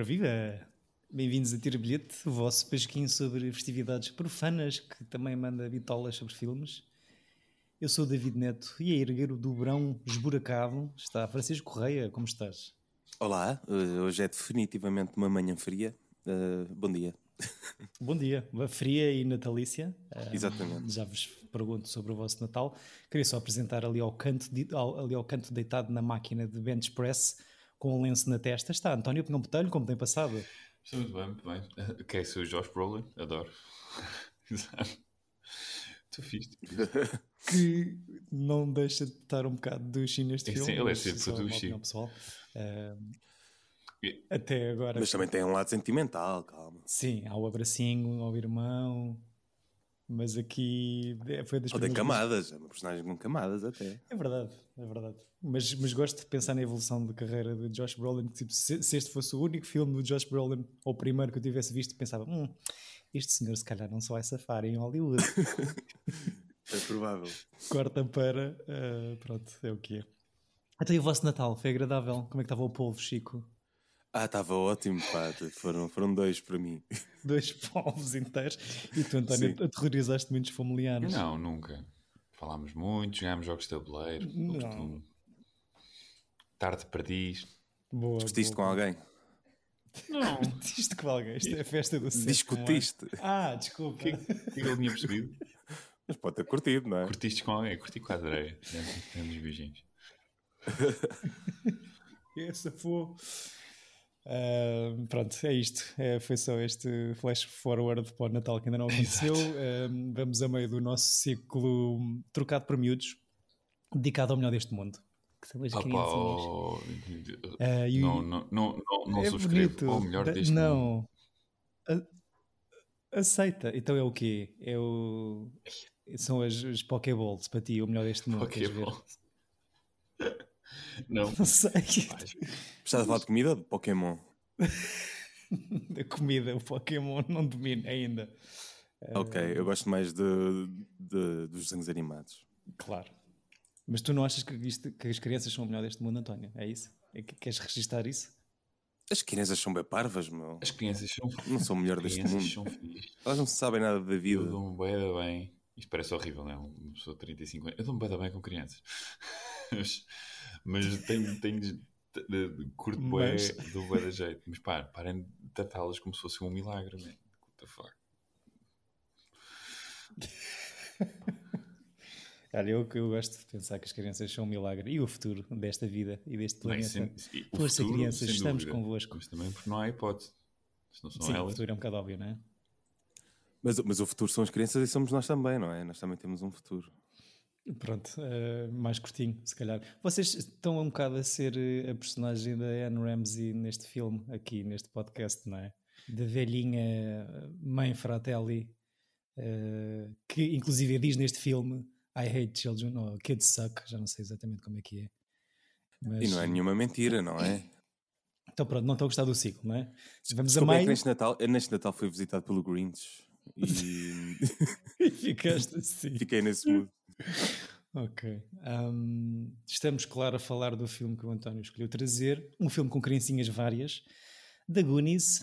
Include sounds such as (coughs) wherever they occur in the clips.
Ora viva! Bem-vindos a Tira Bilhete, o vosso pesquinho sobre festividades profanas que também manda bitolas sobre filmes. Eu sou o David Neto e a erguer o dobrão esburacado está Francisco Correia. Como estás? Olá, eh, hoje é definitivamente uma manhã fria. Uh, bom dia. (laughs) Bom dia, fria e natalícia. Exatamente. já vos pergunto sobre o vosso Natal. Queria só apresentar ali ao canto, ali ao canto deitado na máquina de bench press com um lenço na testa. Está António Pinhão Botelho, como tem passado? Estou muito bem, muito bem. Quem sou o Josh Brolin? Adoro. (laughs) Exato. Estou fixe. Que não deixa de estar um bocado douche neste filme. Sim, ele é sempre douche. pessoal. Uh, até agora. Mas também tem um lado sentimental, calma. Sim, há o abracinho ao irmão. Mas aqui é, foi das Ou tem camadas, é uma personagem com camadas até. É verdade, é verdade. Mas, mas gosto de pensar na evolução de carreira de Josh Brolin. Tipo, se, se, este fosse o único filme do Josh Brolin, ou o primeiro que eu tivesse visto, pensava: hum, este senhor se calhar não só vai safar em Hollywood. (laughs) é provável. Corta para. Uh, pronto, é o que é. Então, e o vosso Natal? Foi agradável? Como é que estava o povo, Chico? Ah, estava ótimo, pá. Foram, foram dois para mim. (laughs) Dois povos inteiros. E tu, António, Sim. aterrorizaste muitos familiares? Não, nunca. Falámos muito, jogámos jogos de tabuleiro. Não. Tarde perdiz. Boa. Discutiste com alguém? Não. (laughs) Discutiste com alguém? Isto é a festa do sexo. Discutiste. Ah, desculpa. O que, que ele tinha percebido? Mas pode ter curtido, não é? Curtiste com alguém? Curti com a areia. Temos beijinhos. (laughs) Essa foi. Uh, pronto, é isto. É, foi só este flash forward para o Natal que ainda não aconteceu. Uh, vamos a meio do nosso ciclo trocado por miúdos, dedicado ao melhor deste mundo. Que são as criancinhas. Oh, uh, não, não, não, não, não é subscrevo. O melhor deste não. mundo. Aceita. Então é o quê? É o... São as, as Pokéballs para ti, o melhor deste mundo. Pokéballs. Não. Não sei. Estás a falar de comida ou de Pokémon? (laughs) da comida, o Pokémon não domina ainda. Ok, eu gosto mais de, de, dos desenhos animados. Claro. Mas tu não achas que, isto, que as crianças são o melhor deste mundo, António? É isso? É que, queres registrar isso? As crianças são bem parvas, meu. As crianças são Não são o melhor deste mundo. São Elas não sabem nada da vida. Eu dou-me bem, bem. Isto parece horrível, não é? Uma pessoa de 35 anos. Eu dou-me bem, bem com crianças. Mas tenho, tenho curto bué mas... do bué da jeito. Mas pá, parem de tratá-las como se fosse um milagre, man. What the fuck? (laughs) Olha, eu, eu gosto de pensar que as crianças são um milagre e o futuro desta vida e deste planeta. Bem, sem, Força, futuro, crianças, estamos dúvida. convosco. Mas também porque não há hipótese. Se não são Sim, elas. o futuro é um bocado óbvio, não é? Mas, mas o futuro são as crianças e somos nós também, não é? Nós também temos um futuro. Pronto, uh, mais curtinho, se calhar. Vocês estão um bocado a ser eh, a personagem da Anne Ramsey neste filme, aqui neste podcast, não é? Da velhinha mãe Fratelli, uh, que inclusive diz neste filme I hate children, ou kids suck, já não sei exatamente como é que é. Mas... E não é nenhuma mentira, não é? Então pronto, não estou a gostar do ciclo, não é? Vamos a maio... É neste Natal, neste Natal fui visitado pelo Grinch e... (laughs) e ficaste assim. Fiquei nesse mood. Ok. Um, estamos, claro, a falar do filme que o António escolheu trazer. Um filme com criancinhas várias. Da Goonies,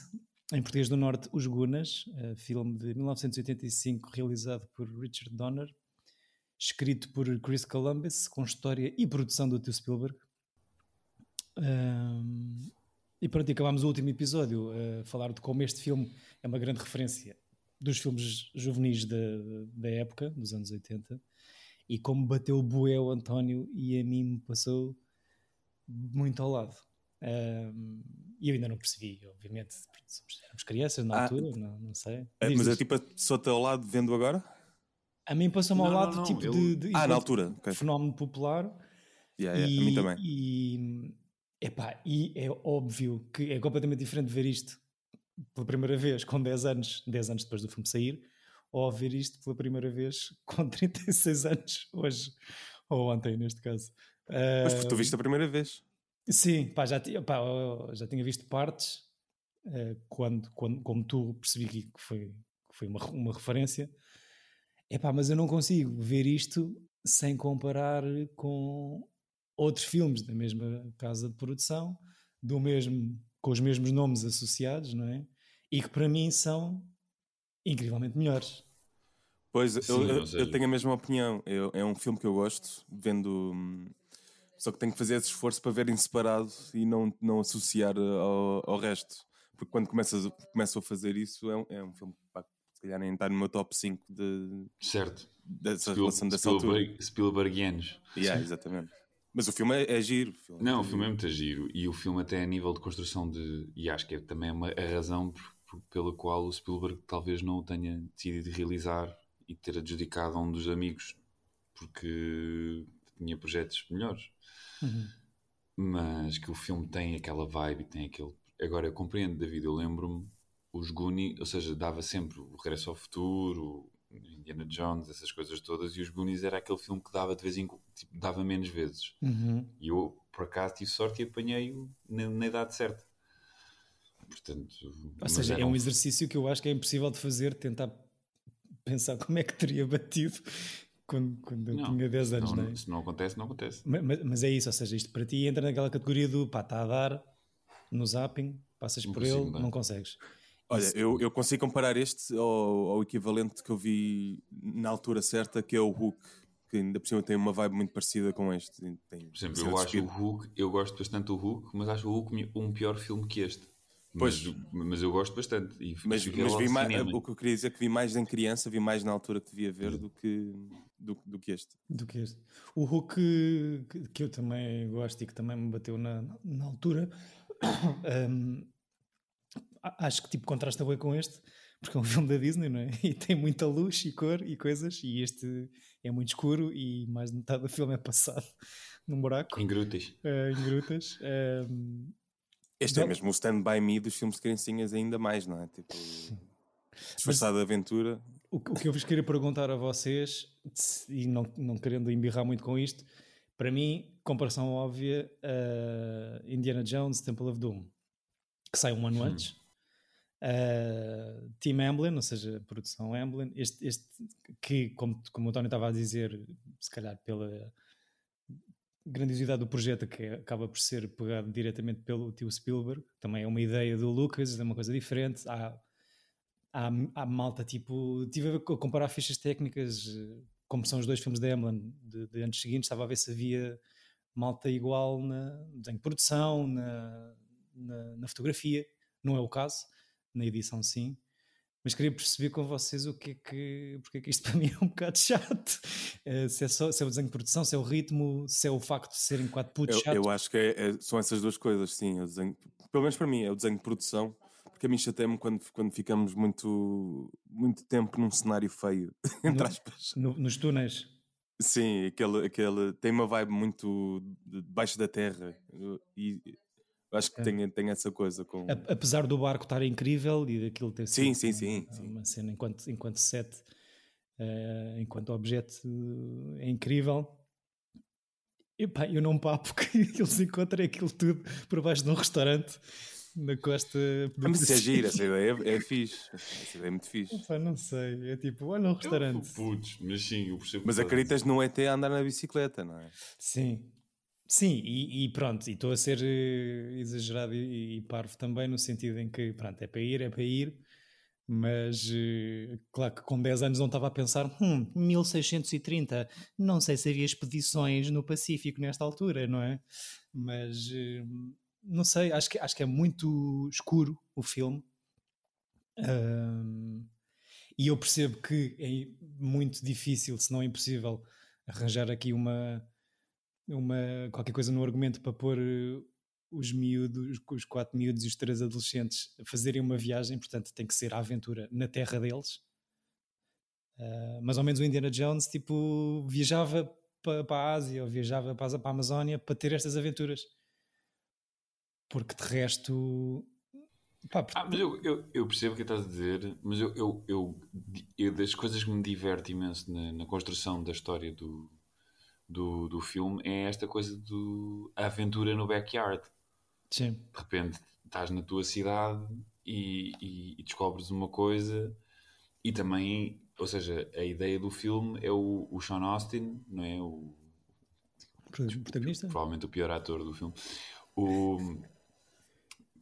em português do Norte, Os Gunas. Uh, filme de 1985, realizado por Richard Donner. Escrito por Chris Columbus, com história e produção do Tio Spielberg. Um, e pronto, acabámos o último episódio a falar de como este filme é uma grande referência dos filmes juvenis da, da época, dos anos 80 e como bateu o bué o António e a mim me passou muito ao lado. Um, e eu ainda não percebi, obviamente, somos, éramos crianças na ah, altura, não, não sei. É, mas é tipo, só-te ao lado vendo agora? A mim passou-me ao lado, não, tipo eu... de, de, Ah, na altura. Okay. Fenómeno popular. Yeah, yeah, e, a mim também. E, epá, e é óbvio que é completamente diferente ver isto pela primeira vez com 10 anos, 10 anos depois do filme sair, ou ver isto pela primeira vez (laughs) com 36 anos, hoje, ou ontem, neste caso. Mas porque tu viste a primeira vez? Sim, pá, já, pá, já tinha visto partes, uh, quando, quando, como tu percebi que foi, que foi uma, uma referência. Epá, mas eu não consigo ver isto sem comparar com outros filmes da mesma casa de produção, do mesmo com os mesmos nomes associados, não é? E que para mim são incrivelmente melhores. Pois, Sim, eu, eu, eu, tenho a mesma opinião. Eu, é um filme que eu gosto, vendo. Hum, só que tenho que fazer esse esforço para ver em separado e não, não associar ao, ao resto. Porque quando começas, começo a fazer isso, é um, é um filme que pá, se calhar nem está no meu top 5 de. Certo. Dessa Spiel, relação dessa Spielberg, altura. Spielbergianos. Yeah, exatamente. Mas o filme é, é giro. O filme não, é o filme é muito giro. E o filme, até a nível de construção de. E acho que é também uma, a razão por, por, pela qual o Spielberg talvez não o tenha decidido realizar e ter adjudicado a um dos amigos, porque tinha projetos melhores. Uhum. Mas que o filme tem aquela vibe, tem aquele. Agora eu compreendo, David, eu lembro-me os Goonies, ou seja, dava sempre o Regresso ao Futuro, Indiana Jones, essas coisas todas, e os Goonies era aquele filme que dava de vez em quando, tipo, dava menos vezes. Uhum. E eu, por acaso, tive sorte e apanhei-o na, na, idade certa. Portanto, ou seja, é um exercício que eu acho que é impossível de fazer, tentar pensar (laughs) como é que teria batido quando, quando eu não, tinha 10 anos, não, não é? Se não acontece, não acontece. Mas, mas, é isso, ou seja, isto para ti entra naquela categoria do pá, está a dar no zapping, passas não por ele, não consegues. Olha, eu, eu consigo comparar este ao, ao, equivalente que eu vi na altura certa, que é o Hulk, que ainda por cima tem uma vibe muito parecida com este. Tem, por exemplo, eu acho o Hulk, eu gosto bastante do Hulk, mas acho o Hulk um pior filme que este. Pois. Mas, mas eu gosto bastante. E mas, mas vi mais, o que eu queria dizer é que vi mais em criança, vi mais na altura que devia ver do que, do, do que este. Do que este. O Hulk que, que eu também gosto e que também me bateu na, na altura, (coughs) um, acho que tipo contrasta bem com este, porque é um (laughs) filme da Disney, não é? E tem muita luz e cor e coisas, e este é muito escuro e mais de metade do filme é passado (laughs) num buraco. Em grutas. Uh, em grutas. Um, este é mesmo o Stand By Me dos filmes de criancinhas ainda mais, não é? Tipo, disfarçada de aventura. O, o, que eu vos queria perguntar a vocês, e não, não querendo embirrar muito com isto, para mim, comparação óbvia, uh, Indiana Jones, Temple of Doom, que sai um ano hum. antes. Uh, Team Amblin, ou seja, produção Amblin, este, este que, como, como o António estava a dizer, se calhar pela grandiosidade do projeto que acaba por ser pegado diretamente pelo tio Spielberg, também é uma ideia do Lucas, é uma coisa diferente. Há, há, há malta tipo. Estive a comparar fichas técnicas, como são os dois filmes da Emblem de, de anos seguintes, estava a ver se havia malta igual na de produção, na, na, na fotografia. Não é o caso, na edição sim mas queria perceber com vocês o que é que, porque é que isto (laughs) para mim é um bocado chato. Uh, se, é só, se é o desenho de produção, se é o ritmo, se é o facto de serem quatro putos eu, chato. Eu acho que é, é, são essas duas coisas, sim. Desenho, pelo menos para mim, é o desenho de produção, porque a mim chateia-me quando, quando ficamos muito, muito tempo num cenário feio, (laughs) entre aspas. No, nos túneis. Sim, aquele, aquele tem uma vibe muito debaixo da terra e Acho que é. tem, tem essa coisa com. Apesar do barco estar incrível e daquilo ter sido sim, sim, sim, sim. uma cena enquanto, enquanto set, uh, enquanto objeto é incrível. Epá, eu não papo (laughs) que eles encontrem aquilo tudo por baixo de um restaurante na costa. Do mas isso é giro, essa ideia é, é fixe. Essa ideia é muito fixe. Não sei, é tipo, olha um restaurante. Putz, mas sim, eu percebo. Mas acreditas no ET a andar na bicicleta, não é? Sim, Sim, e, e pronto, e estou a ser uh, exagerado e, e, parvo também, no sentido em que, pronto, é para ir, é para ir, mas uh, claro que com 10 anos não estava a pensar, hum, 1630, não sei se havia expedições no Pacífico nesta altura, não é? Mas uh, não sei, acho que, acho que é muito escuro o filme. e eu percebo que é muito difícil, se não impossível, arranjar aqui uma uma, qualquer coisa no argumento para pôr eh, os miúdos, os quatro miúdos e os três adolescentes a fazerem uma viagem, portanto tem que ser a aventura na terra deles. Uh, mas ao menos o Indiana Jones tipo, viajava para, para a Ásia ou viajava para, para a Amazónia para ter estas aventuras. Porque de resto. Pá, porque... ah, mas eu, eu, eu, percebo o que estás a dizer, mas eu, eu, eu, eu das coisas que me diverte imenso na, na construção da história do, do, do filme é esta coisa do a aventura no backyard. Sim. De repente estás na tua cidade e, e, e, descobres uma coisa e também, ou seja, a ideia do filme é o, o Sean Austin, não é? O protagonista? Provavelmente o pior ator do filme. O,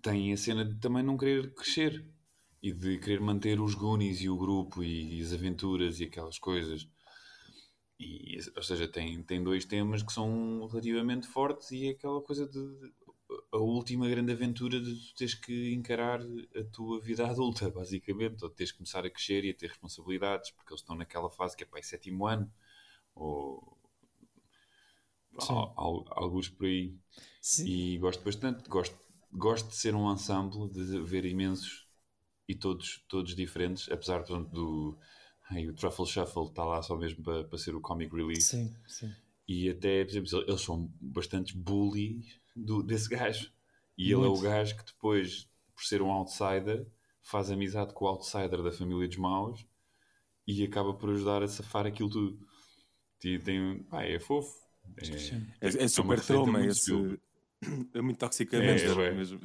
tem a cena de também não querer crescer e de querer manter os Goonies e o grupo e, e as aventuras e aquelas coisas. E, ou seja, tem, tem dois temas que são relativamente fortes e é aquela coisa de, a última grande aventura de tu teres que encarar a tua vida (laughs) adulta, basicamente, ou teres que começar a crescer e a ter responsabilidades, porque eles estão naquela fase que é para sétimo ano, ou alguns por aí. Sim. E gosto bastante, gosto, gosto de ser um ensemble, de ver imensos e todos, todos diferentes, apesar exemplo, do. Ai, o Truffle Shuffle está lá só mesmo para, para ser o comic relief. Sim, sim. E até, por exemplo, eles são bastante bullies do, desse gajo. E Muito. ele é o gajo que depois, por ser um outsider, faz amizade com o outsider da família dos maus e acaba por ajudar a safar aquilo tudo. E tem, pá, é fofo. É, é, é super trauma esse. É muito toxicamente é, é, mesmo.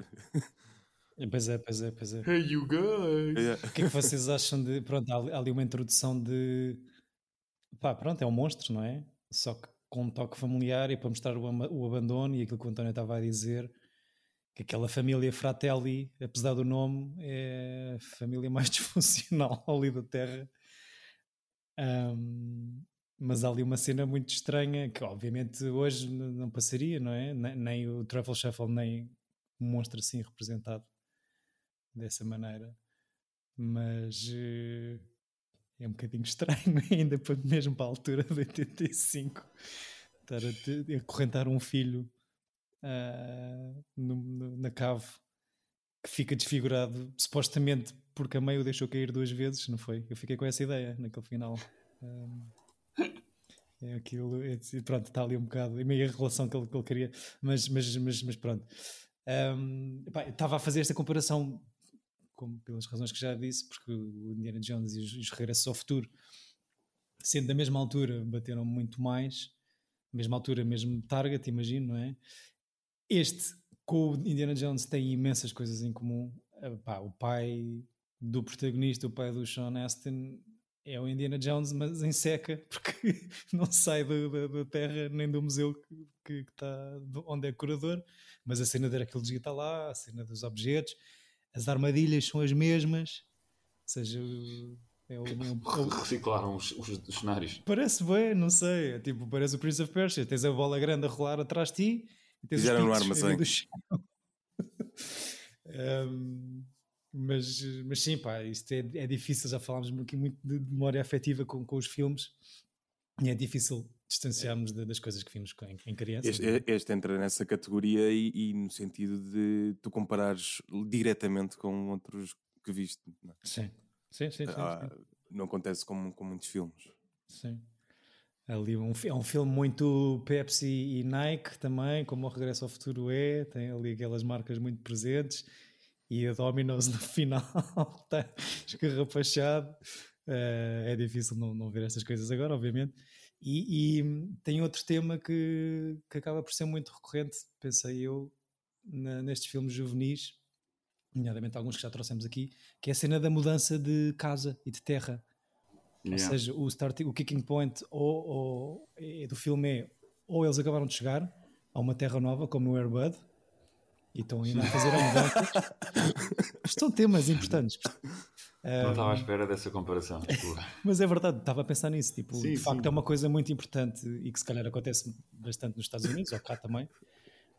Pois é, pois é, pois é. Hey you guys! Yeah. O que é que vocês acham de. Pronto, há ali uma introdução de. Pá, pronto, é um monstro, não é? Só que com um toque familiar e para mostrar o, o abandono e aquilo que o António estava a dizer, que aquela família Fratelli, apesar do nome, é a família (laughs) mais disfuncional ali da Terra. Um, mas há ali uma cena muito estranha que obviamente hoje não passaria, não é? Nem, nem o Truffle Shuffle nem um monstro assim representado dessa maneira. Mas uh, é um bocadinho (laughs) estranho ainda para, mesmo para a altura de 85 estar a, a correntar um filho uh, no, no, na cave que fica desfigurado supostamente porque a mãe o deixou cair duas vezes, não foi? Eu fiquei com essa ideia naquele final. Um, é aquilo, é, pronto, está ali um bocado, é meio a relação que ele, que ele queria, mas, mas, mas, mas pronto. Um, estava a fazer esta comparação como pelas razões que já disse, porque o Indiana Jones e os, os Regressos ao Futuro, sendo da mesma altura, bateram muito mais, mesma altura, mesmo target, imagino, não é? Este, com o Indiana Jones, tem imensas coisas em comum. Pá, o pai do protagonista, o pai do Sean Astin, é o Indiana Jones, mas em seca, (laughs) porque não sai da, terra nem do museu que, que, está onde é curador. Mas a cena da arqueologia está lá, a cena dos objetos as armadilhas são as mesmas, ou seja, é o, é o, reciclaram os, os, os, cenários. Parece bem, não sei, é tipo, parece o Prince of Persia, tens a bola grande a rolar atrás de ti e tens Fizeram no armazém. (laughs) um, mas, mas sim, pá, isto é, é difícil, já falámos aqui muito de memória afetiva com, com os filmes. E é difícil distanciarmos é. das coisas que vimos em, em criança. Este, é? este, entra nessa categoria e, e, no sentido de tu comparares diretamente com outros que viste. Não é? sim. Sim, sim, sim, ah, sim. Não acontece com, com muitos filmes. Sim. Ali um, é um filme muito Pepsi e Nike também, como o Regresso ao Futuro é, tem ali aquelas marcas muito presentes e a Domino's no (laughs) final está escarrapachado. Uh, é difícil não, não ver estas coisas agora, obviamente. E, e, tem outro tema que, que acaba por ser muito recorrente, pensei eu, na, nestes filmes juvenis, nomeadamente alguns que já trouxemos aqui, que é a cena da mudança de casa e de terra. Yeah. Ou seja, o, starting, o kicking point ou, ou, é, do filme é ou eles acabaram de chegar a uma terra nova, como no Airbud, e estão ainda a fazer a mudança. (laughs) Estão temas importantes. Não estava à espera dessa comparação. (laughs) Mas é verdade, estava a pensar nisso. Tipo, sim, de facto, sim. é uma coisa muito importante e que se calhar acontece bastante nos Estados Unidos, ou cá também.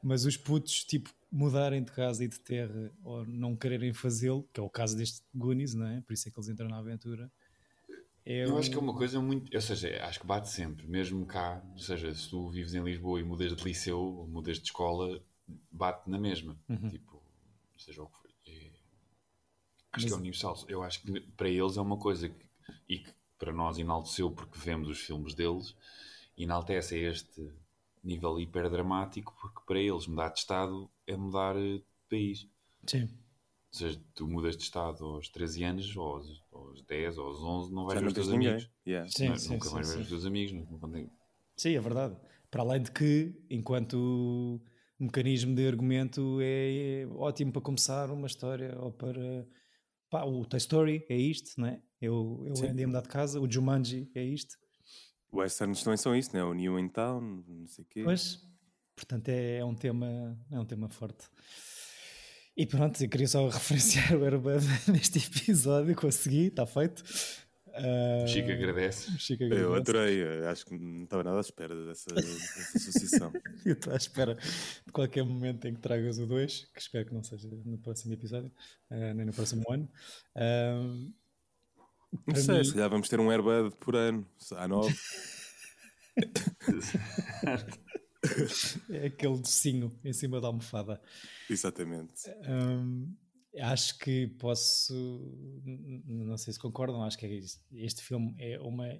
Mas os putos, tipo, mudarem de casa e de terra ou não quererem fazê-lo, que é o caso deste Goonies, não é? Por isso é que eles entram na aventura. É Eu um... acho que é uma coisa muito. Ou seja, acho que bate sempre, mesmo cá. Ou seja, se tu vives em Lisboa e mudas de liceu ou mudas de escola, bate na mesma. Uhum. Tipo, seja o que for. Acho Mas... que é universal. Eu acho que para eles é uma coisa que, e que para nós enalteceu porque vemos os filmes deles, enaltece este nível hiper dramático porque para eles mudar de estado é mudar de país. Sim. Ou seja, tu mudas de estado aos 13 anos, ou aos, aos 10, ou aos 11, não vais ver os teus amigos. Yeah. Sim, não, sim, nunca sim, vais sim. ver os teus amigos. Sim, é verdade. Para além de que, enquanto mecanismo de argumento, é, é ótimo para começar uma história ou para Pá, o Toy Story é isto, né? Eu, eu andei a mudar de casa, o Jumanji é isto. Westerns também são isso, né? O New in Town, não sei o quê. Pois, portanto é, é, um tema, é um tema forte. E pronto, eu queria só (laughs) referenciar o Airbud (laughs) neste episódio, consegui, está feito. Uh, Chico agradece. Chico agradece. Eu adorei, acho que não estava nada à espera dessa, dessa associação. (laughs) eu estou à espera de qualquer momento em que tragas o 2, que espero que não seja no próximo episódio, uh, nem no próximo ano. Uh, não sei, mim... se calhar vamos ter um Airbud por ano, há nove. (laughs) é aquele docinho em cima da almofada. Exatamente. Um, acho que posso, não sei se concordam, acho que é este filme é uma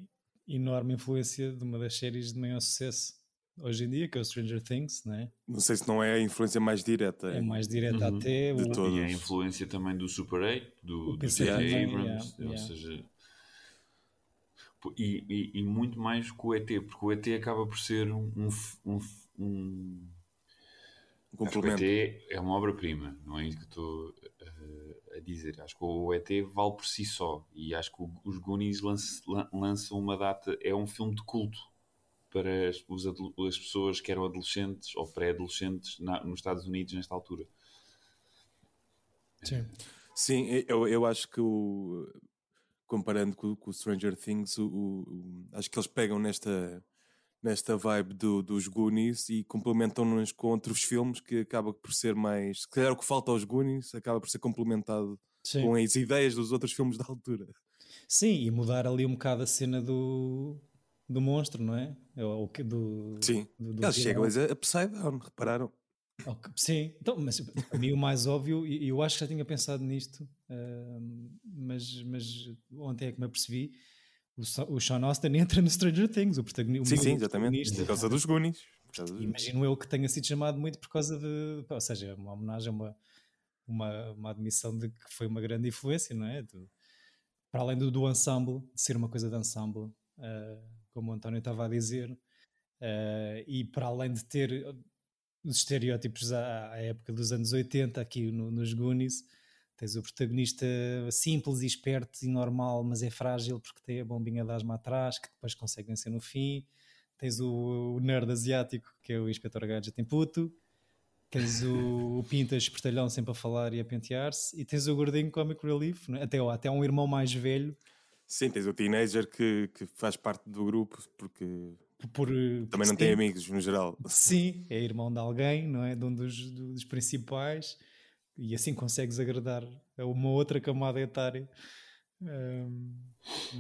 enorme influência de uma das séries de maior sucesso hoje em dia, que é o Stranger Things, não é? Não sei se não é a influência mais direta. É mais direta uhum. até. De o... todos. E a influência também do Super 8, do J.J. Abrams, yeah, ou seja... E, e, e, muito mais com o ET, porque o ET acaba por ser um, um, um, um um complemento. O ET é uma obra-prima, não é isso que estou a dizer. Acho que o ET vale por si só e acho que os Goonies lançam uma data, é um filme de culto para as, os, as pessoas que eram adolescentes ou pré-adolescentes nos Estados Unidos nesta altura. Sim, Sim eu, eu acho que o, comparando com, com o Stranger Things, o, o, acho que eles pegam nesta nesta vibe do, dos Goonies e complementam-nos com outros filmes que acaba por ser mais. Se calhar o que falta aos Goonies acaba por ser complementado Sim. com as ideias dos outros filmes da altura. Sim, e mudar ali um bocado a cena do, do monstro, não é? O, do, Sim, do, do eles chegam a Upside Down, repararam? Okay. Sim, então, mas para mim o mais óbvio, e eu acho que já tinha pensado nisto, uh, mas, mas ontem é que me apercebi o, Sean Austin (laughs) entra no Stranger Things, o protagonista. Sim, sim, exatamente. Por causa dos Goonies. Imagino eu que tenha sido chamado muito por causa de. Ou seja, uma homenagem, uma, uma, uma admissão de que foi uma grande influência, não é? Do, para além do, do ensemble, de ser uma coisa de ensemble, uh, como o António estava a dizer, uh, e para além de ter os estereótipos à, à época dos anos 80 aqui no, nos Goonies Tens o protagonista simples e esperto e normal, mas é frágil porque tem a bombinha de asma atrás, que depois consegue vencer no fim. Tens o, o nerd asiático, que é o Inspector Gadget em puto. Tens o, o Pintas espertalhão sempre a falar e a pentear-se. E tens o gordinho Comic Relief, é? até, até um irmão mais velho. Sim, tens o teenager que, que faz parte do grupo porque por, também não tem amigos no geral. Sim, é irmão de alguém, não é? De um dos, dos principais e assim consegues agradar a uma outra camada etária. Um,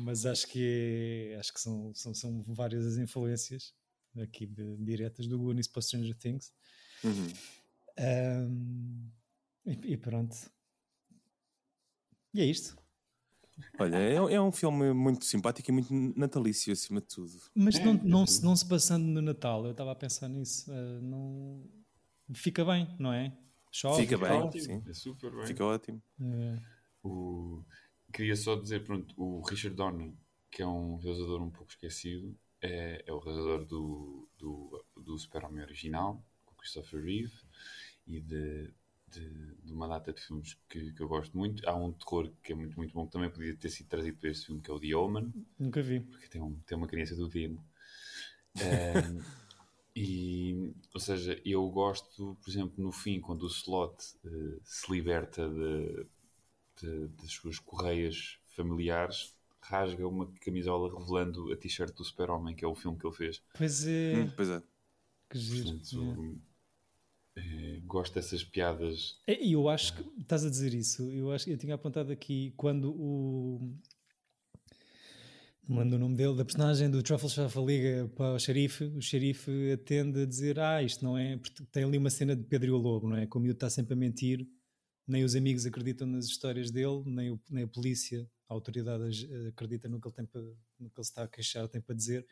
mas acho que é, acho que são, são, são várias as influências aqui de, diretas do Goonies para Stranger Things. Uhum. Um, e, e, pronto. E é isto. Olha, é, é, um filme muito simpático e muito natalício acima de tudo. Mas não, não, se, não se passando no Natal, eu estava a pensar nisso, uh, não fica bem, não é? Chove, fica bem, ótimo. sim. É super bem. Fica ótimo. É. O... Queria só dizer, pronto, o Richard Donner, que é um realizador um pouco esquecido, é, é o realizador do, do, do Super-Homem original, com Christopher Reeve, e de, de, de, uma data de filmes que, que, eu gosto muito. Há um terror que é muito, muito bom, que também podia ter sido trazido para este filme, que é o The Omen. Nunca vi. Porque tem, um, tem uma criança do demo. É, (laughs) E, ou seja, eu gosto, por exemplo, no fim, quando o slot uh, se liberta de, de, das suas correias familiares, rasga uma camisola revelando a t-shirt do Super-Homem, que é o filme que ele fez. Pois é. Hum, pois é. Que giro. Portanto, é. É, gosto dessas piadas. E eu acho que estás a dizer isso. Eu acho eu tinha apontado aqui quando o manda o nome dele, da personagem do Truffle Shuffle liga para o xerife, o xerife atende a dizer, ah, isto não é, porque tem ali uma cena de Pedro e o Lobo, não é? Como o está sempre a mentir, nem os amigos acreditam nas histórias dele, nem, o, nem a polícia, a autoridade acredita no que ele tem para, no que ele está a queixar, tem para dizer,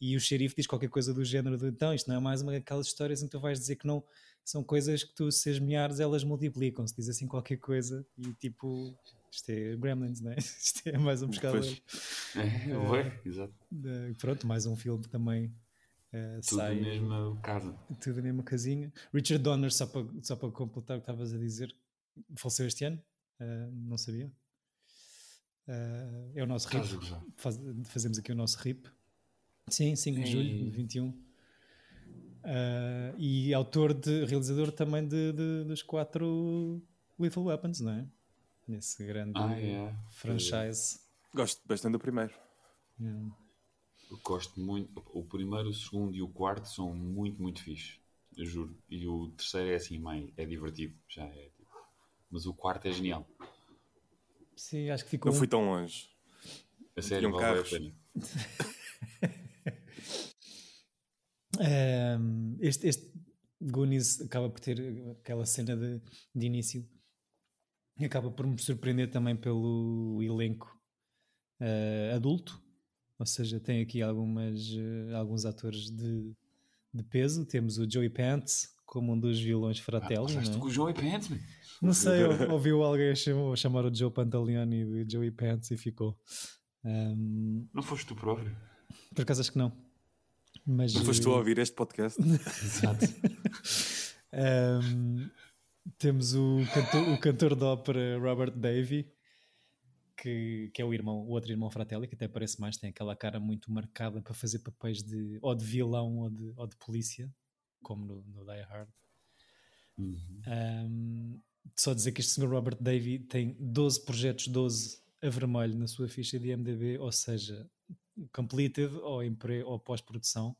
e o xerife diz qualquer coisa do género então, isto não é mais uma daquelas histórias em que tu vais dizer que não, são coisas que tu, se as meares, elas multiplicam-se, diz assim qualquer coisa, e tipo isto é Gremlins, não é? (laughs) Isto é mais um pescador. É, é, exato. pronto, mais um filme também. Uh, tudo sai, na mesma casa. Tudo na mesma casinha. Richard Donner, só para, só para completar o que estavas a dizer, faleceu este ano? Uh, não sabia. Uh, é o nosso RIP. Faz, fazemos aqui o nosso RIP. Sim, 5 de julho de 21. Uh, e autor de realizador também de, de, dos quatro Lethal Weapons, não é? Nesse grande ah, yeah. franchise. Gosto bastante do primeiro. Yeah. Gosto muito. O primeiro, o segundo e o quarto são muito, muito fixe. Eu juro. E o terceiro é assim, meio. É divertido. Já é. Tipo... Mas o quarto é genial. Sim, acho que ficou. Não fui tão longe. A sério, um vale a pena. um, (laughs) este, este Goonies acaba por ter aquela cena de, de início acaba por me surpreender também pelo elenco uh, adulto, ou seja, tem aqui algumas, uh, alguns atores de, de peso. Temos o Joey Pants como um dos vilões Fratelli. Ah, não é? com o Joey Pants, man. Não sei, (laughs) ouviu alguém chamar, chamar o Joe Pantaleone de Joey Pants e ficou. Um... Não foste tu próprio? Por acaso acho que não. Mas, não foste tu a ouvir este podcast? (laughs) Exato. (laughs) um, temos o cantor, o cantor de ópera Robert Davey, que, que é o irmão, o outro irmão Fratelli, que até parece mais, tem aquela cara muito marcada para fazer papéis de ou de vilão ou de, ou de polícia, como no, no Die Hard. Uhum. Um, só dizer que este senhor Robert Davey tem 12 projetos, 12 a vermelho na sua ficha de MDB, ou seja, completed ou, ou pós-produção.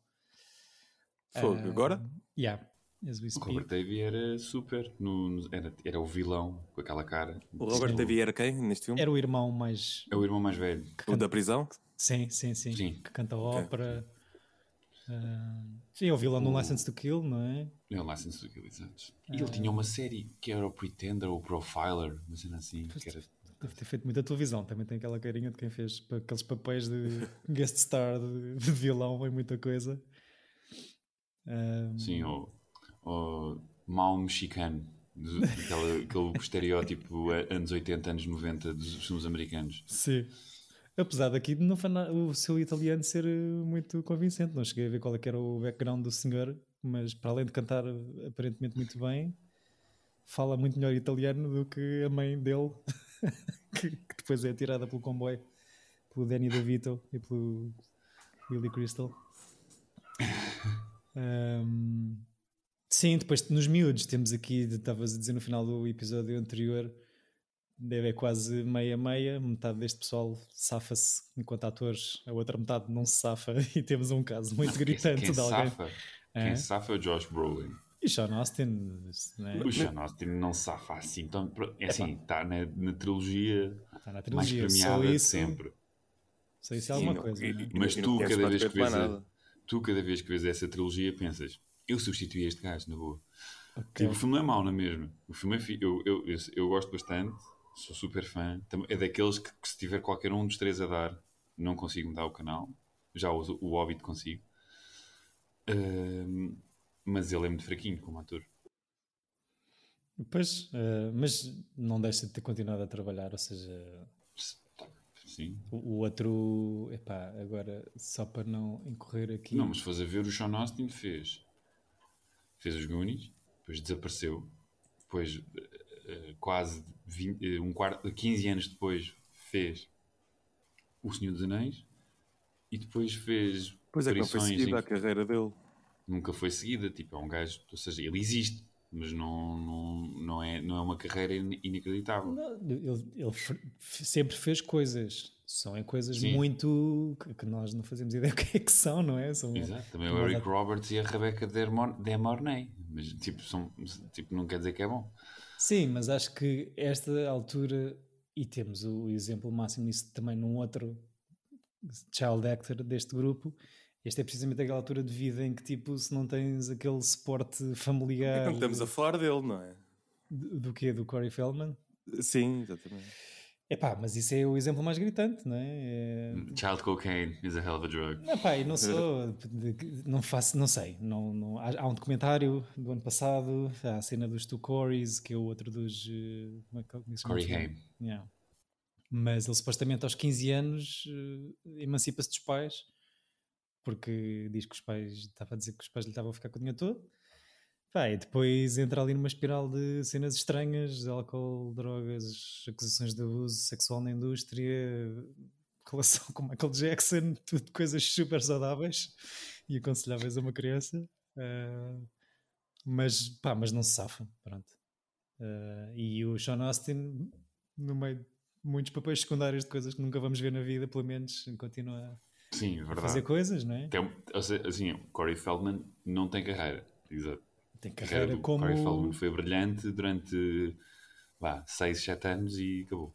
Fogo, uh, agora? Yeah, o Robert Davey era super, no, era, era o vilão com aquela cara. O Robert Davey era quem neste filme? Era o irmão mais. É o irmão mais velho. O canta... da prisão? Sim, sim, sim. sim. Que canta ópera. Uh, sim, é o vilão o... no License to Kill, não é? É o License to Kill, exato. E uh... ele tinha uma série que era o Pretender ou o Profiler, uma cena assim. Que era... Deve ter feito muita televisão, também tem aquela carinha de quem fez aqueles papéis de (laughs) guest star de, de vilão em muita coisa. Um... Sim, ou, ou mau mexicano, aquele, aquele estereótipo anos 80, anos 90 dos filmes americanos. Sim. Apesar daqui não foi o seu italiano ser muito convincente, não cheguei a ver qual é era o background do senhor, mas para além de cantar aparentemente muito bem, fala muito melhor italiano do que a mãe dele. (laughs) que, que, depois é tirada pelo comboio, pelo Danny DeVito e pelo Billy Crystal. (laughs) Um, sim, depois nos miúdos temos aqui, estavas a dizer no final do episódio anterior, deve é quase meia-meia, metade deste pessoal safa-se enquanto atores, a outra metade não se safa (laughs) e temos um caso muito gritante quem de alguém. Safa, é? Quem safa é o Josh Brolin. E Sean Austin, né? O Sean Austin não safa assim. Então, é assim, está na, na, trilogia tá na trilogia mais premiada de sempre. Só isso é alguma Sim, coisa. E, né? Mas tu, cada vez que vês a, tu, cada vez que vês essa trilogia, pensas: eu substituí este gajo, na boa. Okay. Tipo, o filme não é mau, não é mesmo? O filme é fi... eu, eu, eu, eu, gosto bastante, sou super fã. É daqueles que, que, se tiver qualquer um dos três a dar, não consigo mudar o canal. Já o, o Hobbit consigo. Uh, mas ele é muito fraquinho como ator. Pois, uh, mas não deixa de ter continuado a trabalhar, ou seja. Sim. O, o outro, epá, agora só para não incorrer aqui. Não, mas faz a ver, o Sean Austin fez. Fez os Goonies, depois desapareceu, depois, uh, quase 20, um quarto, 15 anos depois, fez O Senhor dos Anéis e depois fez. Pois é, que não foi seguida em... a carreira dele nunca foi seguida. Tipo, é um gajo, ou seja, ele existe, mas não, não, não, é, não é uma carreira inacreditável. Não, ele, ele, sempre fez coisas, são é coisas Sim. muito que nós não fazemos ideia (laughs) do que é que são, não é? São, Exato, também o Eric Roberts e a Rebecca De Mornay, mas tipo, são, tipo, não quer dizer que é bom. Sim, mas acho que esta altura, e temos o exemplo máximo disso também num outro child actor deste grupo, este é precisamente aquela altura de vida em que, tipo, se não tens aquele suporte familiar. Então estamos a falar dele, não é? Do, do quê? Do Corey Feldman? Sim, exatamente. Epá, mas isso é o exemplo mais gritante, não é? é... Child cocaine is a hell of a drug. Epá, não sou, (laughs) não faço, não sei. Não, não, há, um documentário do ano passado, há a cena dos two Corys, que é o outro dos. Uh, como é que, é Corey Haim. Yeah. Mas ele supostamente aos 15 anos uh, emancipa-se dos pais porque diz que os pais, estava a dizer que os pais lhe estavam a ficar com o dinheiro todo. Pá, e depois entra ali numa espiral de cenas estranhas, álcool, drogas, acusações de abuso sexual na indústria, (laughs) relação com Michael Jackson, tudo coisas super saudáveis e aconselháveis a uma criança. Uh, mas, pá, mas não se safa, pronto. Uh, e o Sean Austin, no meio de muitos papéis secundários de coisas que nunca vamos ver na vida, pelo menos continua Sim, a fazer coisas, não é? Tem, assim, o Corey Feldman não tem carreira. Exato. Tem carreira, carreira como. Corey Feldman foi brilhante durante 6, 7 anos e acabou.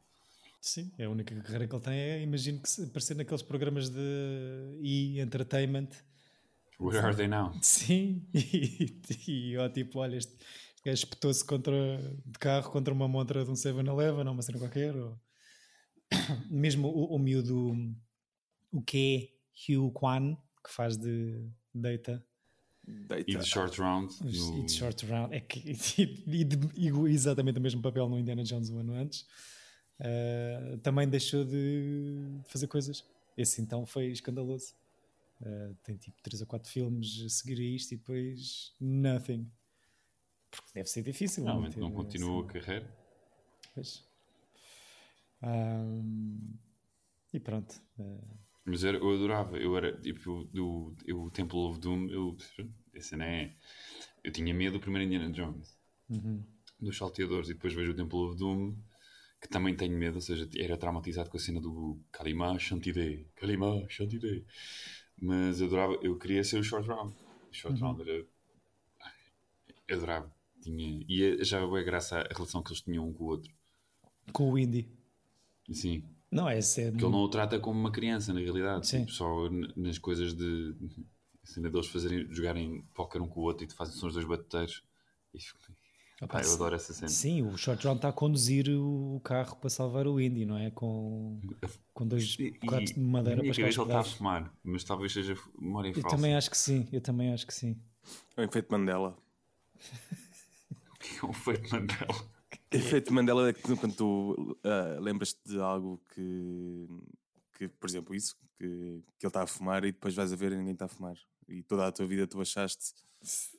Sim, é a única carreira que ele tem é, imagino que aparecer naqueles programas de e-entertainment. Where are they now? (laughs) Sim, e, e, ó, tipo, olha, este gajo espetou-se contra, de carro contra uma montra de um 7-Eleven ou uma cena qualquer. Ou... (coughs) Mesmo o, o miúdo, o que é Hugh Kwan, que faz de Data. E de Short Round. No... E de Short Round. É que, (laughs) e, e, e, exatamente o mesmo papel no Indiana Jones um ano antes uh, também deixou de fazer coisas. Esse então foi escandaloso. Uh, tem tipo 3 ou 4 filmes a seguir a isto e depois nothing. Porque deve ser difícil. Não, não, não continua assim. a carreira. Pois. Um, e pronto. Uh, mas eu, eu adorava, eu era tipo do eu, Temple of Doom, eu, esse não é. Eu tinha medo do primeiro Indiana Jones, uhum. dos salteadores, e depois vejo o Temple of Doom que também tenho medo, ou seja, era traumatizado com a cena do Kalima Shantide, Kalima Shantide. Mas eu adorava, eu queria ser o Short Round. O Short uhum. Round era. Eu adorava. Tinha, e já é graça a relação que eles tinham um com o outro. Com o Indy. Sim. Não, é ser. Que ele não o trata como uma criança, na realidade. Sim. Tipo, só nas coisas de. Cena deles fazerem, jogarem póquer um com o outro e fazem são os dois batuteiros. E Opa, eu adoro essa cena. Sim, o Short Round está a conduzir o carro para salvar o Indy, não é? Com, com dois quatro de madeira para escapar. ele está a fumar, mas talvez seja memória eu falsa. Eu também acho que sim, eu também acho que sim. É o efeito Mandela. o (laughs) efeito Mandela. O efeito Mandela é que quando tu uh, lembras-te de algo que, que, por exemplo, isso, que, que ele está a fumar e depois vais a ver e ninguém está a fumar. E toda a tua vida tu achaste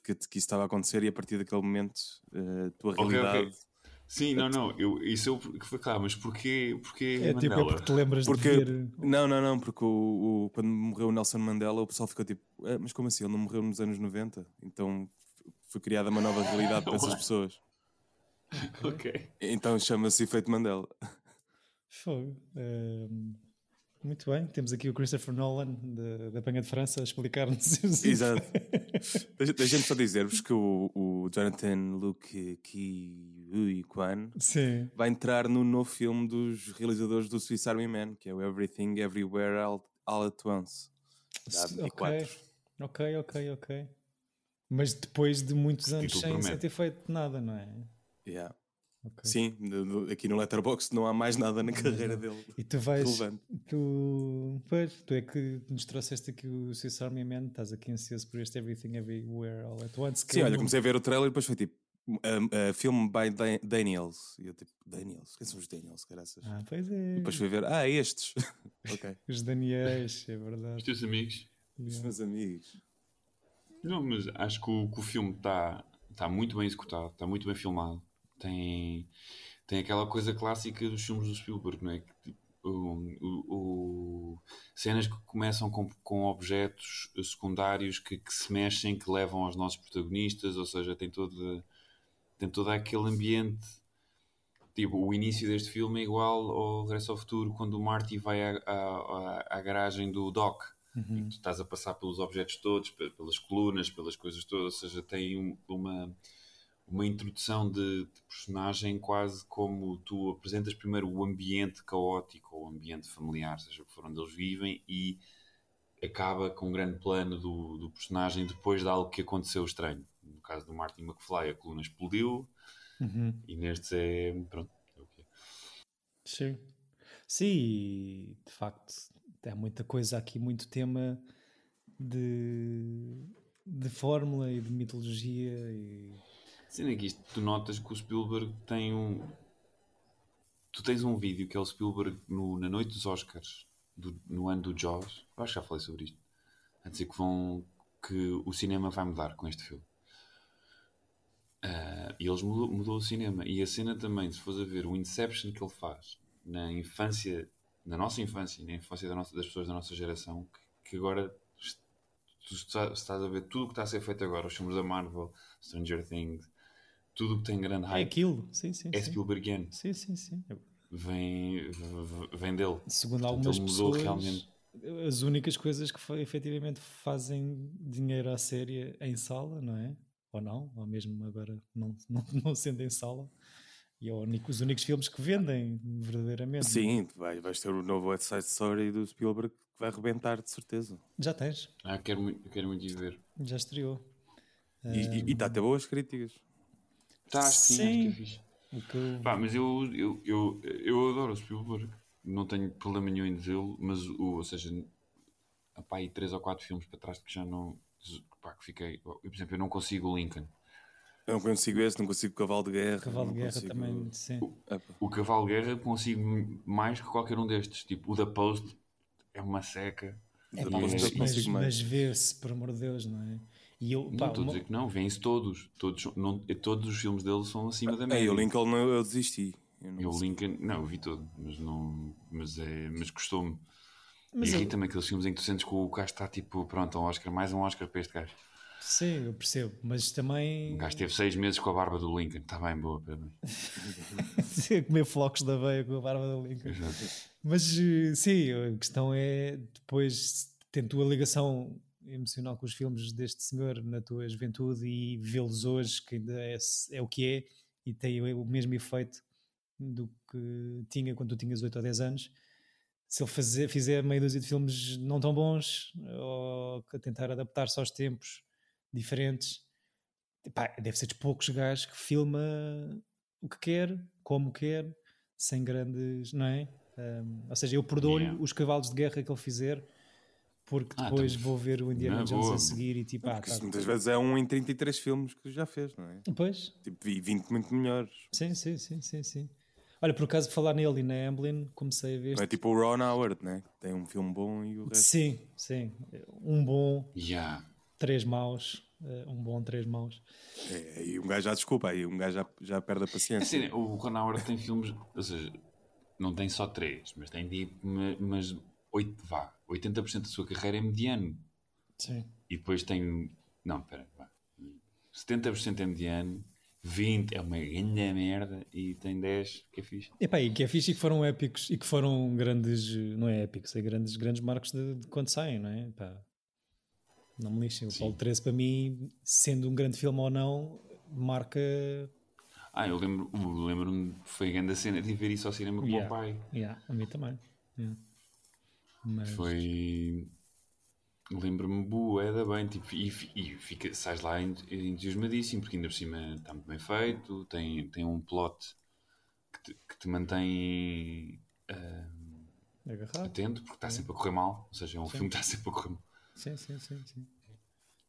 que, que isso estava a acontecer e a partir daquele momento uh, a tua okay, realidade. Okay. Sim, não, não, eu, isso eu que foi claro, mas porquê, porquê é, tipo, é porque te lembras porque, de ver. Não, não, não, porque o, o, quando morreu o Nelson Mandela, o pessoal ficou tipo, ah, mas como assim? Ele não morreu nos anos 90? Então foi criada uma nova realidade para essas (laughs) pessoas. ok. Então chama-se efeito Mandela. Fogo. Um... Muito bem, temos aqui o Christopher Nolan da Penha de França a explicar-nos (laughs) Exato. Deixa-me só dizer-vos que o, o Jonathan Luke Ki Kwan Sim. vai entrar no novo filme dos realizadores do Swiss Army Man, que é o Everything Everywhere All, All at Once. Ok, ok, ok, ok. Mas depois de muitos anos sem, sem ter feito nada, não é? Yeah. Okay. Sim, aqui no Letterboxd não há mais nada na carreira dele. E tu vais. Tu, pois, tu é que nos trouxeste aqui o Swiss Army Man, estás aqui ansioso por este Everything Everywhere All at Once. Sim, é olha, comecei a ver o trailer e depois foi tipo. Um, uh, filme by Dan Daniels. E eu tipo, Daniels? Quem são os Daniels, graças? Ah, pois é. E depois fui ver, ah, estes. (laughs) ok. Os Daniels, é verdade. Os teus amigos. Os meus amigos. Não, mas acho que o, que o filme está tá muito bem executado, está muito bem filmado tem, tem aquela coisa clássica dos filmes do Spielberg, não é? Que, tipo, o, o, o, cenas que começam com, com objetos secundários que, que, se mexem, que levam aos nossos protagonistas, ou seja, tem todo, tem todo aquele ambiente. Tipo, o início deste filme é igual ao Regresso ao Futuro, quando o Marty vai à, à, à garagem do Doc. Uhum. E tu estás a passar pelos objetos todos, pelas colunas, pelas coisas todas, ou seja, tem um, uma uma introdução de, de, personagem quase como tu apresentas primeiro o ambiente caótico ou o ambiente familiar, seja o que for onde eles vivem, e acaba com um grande plano do, do personagem depois de algo que aconteceu estranho. No caso do Martin McFly, a coluna explodiu, uhum. e nestes é. Pronto, é o que é. Sim. Sim, de facto, há muita coisa aqui, muito tema de, de fórmula e de mitologia e Sendo é que isto, tu notas que o Spielberg tem um. Tu tens um vídeo que é o Spielberg no, na noite dos Oscars, do, no ano do Jaws. Eu acho que já falei sobre isto. A dizer que vão. que o cinema vai mudar com este filme. Uh, e eles mudou, mudou o cinema. E a cena também, se fores a ver o Inception que ele faz na infância, na nossa infância, na infância da nossa, das pessoas da nossa geração, que, que agora tu estás a ver tudo o que está a ser feito agora, os filmes da Marvel, Stranger Things, tudo que tem grande É hype aquilo, sim, sim. é sim. Spielbergiano. Sim, sim, sim. Vem, vem dele. Segundo Portanto, algumas ele mudou pessoas, realmente. as únicas coisas que efetivamente fazem dinheiro à série em sala, não é? Ou não, ou mesmo agora não, não, (laughs) não sendo em sala. E é único- os únicos filmes que vendem verdadeiramente. Sim, vai, vais ter o novo West Side Story do Spielberg que vai arrebentar, de certeza. Já tens, Ah, quero, muito- quero muito ir ver. já estreou. E está a ter boas críticas. Tá, acho que sim, Sim. acho que é fixe. O que eu- Pá, mas eu, eu, eu, eu adoro o Spielberg. Não tenho problema nenhum em dizê-lo, mas, o, ou seja, há pá, aí três ou quatro filmes para trás que já não. Pá, que fiquei. Eu, por exemplo, eu não consigo o Lincoln. Eu não consigo esse, não consigo Cavalo de Guerra. Cavalo de Guerra consigo- também, sim. Epa. O Cavalo de Guerra consigo mais que qualquer um destes. Tipo, o da Post é uma seca. É, pá, mas, eu consigo mas, mais. mas vê-se, por amor de Deus, não é? E eu, Não pá, estou a uma- dizer que não, vêm-se todos. Todos, não, todos os filmes dele são acima da É, média. o Lincoln eu, eu desisti. Eu não. Lincoln, não, eu vi todo, mas não. Mas, é, mas gostou-me. mas eu- Irrita-me aqueles filmes em que tu sentes que o gajo está tipo, pronto, um Oscar, mais um Oscar para este gajo. sim, eu percebo, mas também O gajo teve seis meses com a barba do Lincoln. Está bem, boa, Pedro. (laughs) comer flocos da veia com a barba do Lincoln. Mas eh, sim, a questão é depois tendo tua ligação emocional com os filmes deste senhor na tua juventude e vê-los hoje, que ainda é, é o que é, e tem o mesmo efeito do que tinha quando tu tinhas 8 ou 10 anos. Se ele fazer, fizer meia dúzia de filmes não tão bons, ou tentar adaptar-se aos tempos diferentes, pá, deve ser dos poucos gajos que filma o que quer, como quer, sem grandes, não é? Um, ou seja, eu perdoo-lhe Yeah. os cavalos de guerra que ele fizer, porque Ah, depois então, vou ver o Indiana na Jones boa. a seguir e tipo, ah, Porque tá, isso muitas vezes é um em 33 filmes que já fez, não é? Pois, Tipo, vi 20 muito melhores. sim, sim, sim, sim, sim. Olha, por acaso, falar nele e na Amblin, comecei a ver. Não é tipo o Ron Howard, né? Tem um filme bom e o resto. Sim, sim. Um bom, Yeah. três maus. eh, Um bom, três maus. É, e um gajo já desculpa, aí um gajo já, já perde a É paciência. assim, o Ron Howard tem filmes, ou seja, não tem só três, mas tem tipo, ma- mas oito, vá, 80% da sua carreira é mediano. Sim. E depois tem, não, espera, vá, 70% é mediano, 20% é uma grande merda e tem 10% que é fixe. Epá, e que é fixe e que foram épicos e que foram grandes, não é épicos, é grandes, grandes marcos de, de quando saem, não é? Pá, não me lixem. O. Paulo 13 para mim, sendo um grande filme ou não, marca. Ah, eu lembro- lembro-me, foi a grande cena de ver isso ao cinema com o meu Yeah. pai. Yeah, a mim também. Yeah. Mas, Foi. Lembro-me bué bem, tipo, e, e fica, sais lá ent- entusiasmadíssimo, porque ainda por cima está muito bem feito, tem, tem um plot que te, que te mantém agarrado. atento, porque está sempre a correr mal, ou seja, é um filme que está sempre a correr mal. Sim, sim, sim, sim.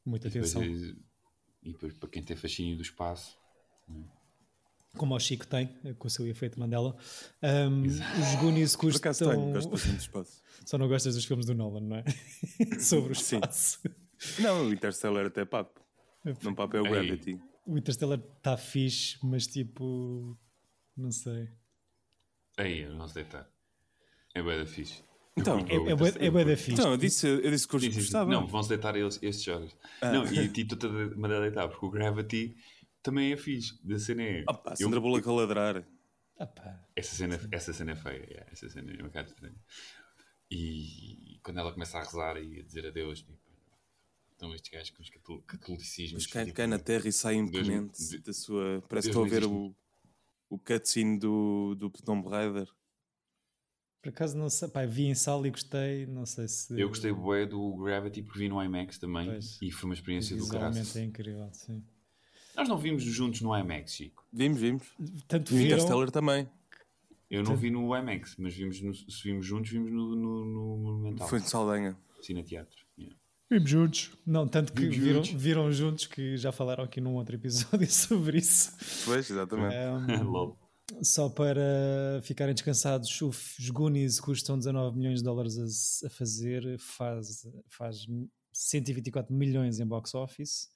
Muita E depois, atenção. é- e depois, para quem tem fascínio do espaço, Como o Chico tem, com o seu efeito Mandela. Um, os Goonies Por acaso custam. tenho, gosto bastante do espaço. Só não gostas dos filmes do Nolan, não é? (laughs) Sobre o Sim. espaço. Não, o Interstellar até é papo. Não papo é o. Gravity. O Interstellar está fixe, mas tipo. Não sei. aí, eu não se deitar. É bué da fixe. Então, É, é, bué- é bué da fixe. Então, eu disse, eu disse que Sim, sim, sim. gostava. Não, vão-se deitar eles, esses jogos. Não, e ti estou-te a mandar deitar, porque o Gravity também é fixe. Da cena é. Ah, pá, eu- Sandra Bullock a ladrar. Ah, pá. essa, cena, essa cena é feia, yeah, essa cena é um bocado estranha. E quando ela começa a rezar e a dizer adeus, tipo, então estes gajos com os catol- catolicismos. Mas cai, tipo, cai na terra e sai Deus- imponente de- da sua. Parece Deus que estou a ver o, o cutscene do, do Tomb Raider. Por acaso não sei. Pá, vi em sala e gostei. Não sei se. Eu gostei bué do Gravity porque vi no IMAX também Pois. e foi uma experiência do caralho. é incrível, sim. Nós não vimos juntos no IMAX, Chico. Vimos, vimos. Tanto E viram. Interstellar também. Eu não vi no IMAX, mas vimos no, se vimos juntos, vimos no, no, no Monumental. Foi de Saldanha. Cineteatro. Yeah. Vimos juntos. Não, tanto que Vimos viram, juntos. viram juntos que já falaram aqui num outro episódio (laughs) sobre isso. Pois, exatamente. Um, (laughs) só para ficarem descansados, os Goonies custam 19 milhões de dólares a fazer, faz, faz 124 milhões em box office.